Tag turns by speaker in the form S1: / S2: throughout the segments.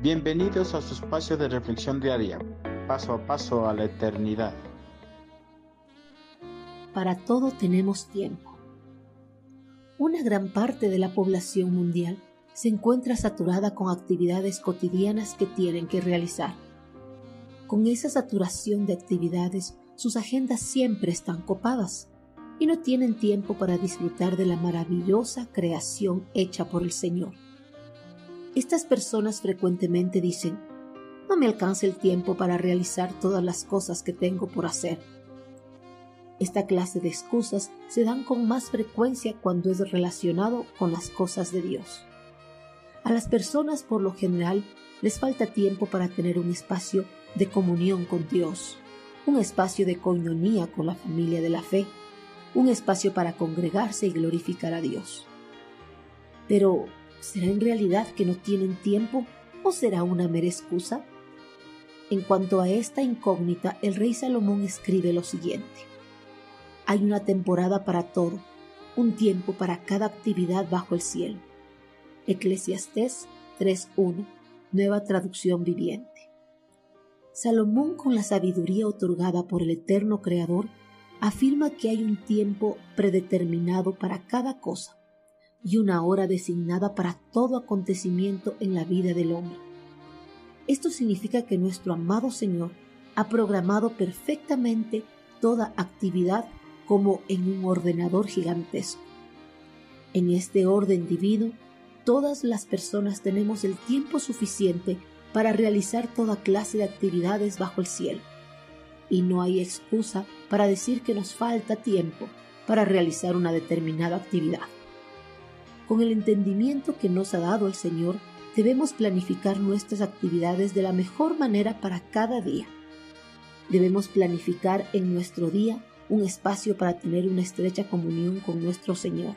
S1: Bienvenidos a su espacio de reflexión diaria, paso a paso a la eternidad.
S2: Para todo tenemos tiempo. Una gran parte de la población mundial se encuentra saturada con actividades cotidianas que tienen que realizar. Con esa saturación de actividades, sus agendas siempre están copadas y no tienen tiempo para disfrutar de la maravillosa creación hecha por el Señor. Estas personas frecuentemente dicen, no me alcanza el tiempo para realizar todas las cosas que tengo por hacer. Esta clase de excusas se dan con más frecuencia cuando es relacionado con las cosas de Dios. A las personas por lo general les falta tiempo para tener un espacio de comunión con Dios, un espacio de coinonía con la familia de la fe, un espacio para congregarse y glorificar a Dios. Pero, ¿Será en realidad que no tienen tiempo o será una mera excusa? En cuanto a esta incógnita, el rey Salomón escribe lo siguiente. Hay una temporada para todo, un tiempo para cada actividad bajo el cielo. Eclesiastés 3.1, nueva traducción viviente. Salomón, con la sabiduría otorgada por el eterno Creador, afirma que hay un tiempo predeterminado para cada cosa y una hora designada para todo acontecimiento en la vida del hombre. Esto significa que nuestro amado Señor ha programado perfectamente toda actividad como en un ordenador gigantesco. En este orden divino, todas las personas tenemos el tiempo suficiente para realizar toda clase de actividades bajo el cielo. Y no hay excusa para decir que nos falta tiempo para realizar una determinada actividad. Con el entendimiento que nos ha dado el Señor, debemos planificar nuestras actividades de la mejor manera para cada día. Debemos planificar en nuestro día un espacio para tener una estrecha comunión con nuestro Señor.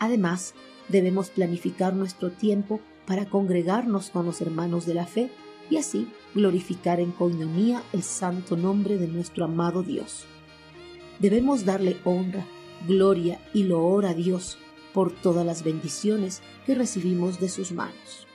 S2: Además, debemos planificar nuestro tiempo para congregarnos con los hermanos de la fe y así glorificar en coinonía el santo nombre de nuestro amado Dios. Debemos darle honra, gloria y loor a Dios por todas las bendiciones que recibimos de sus manos.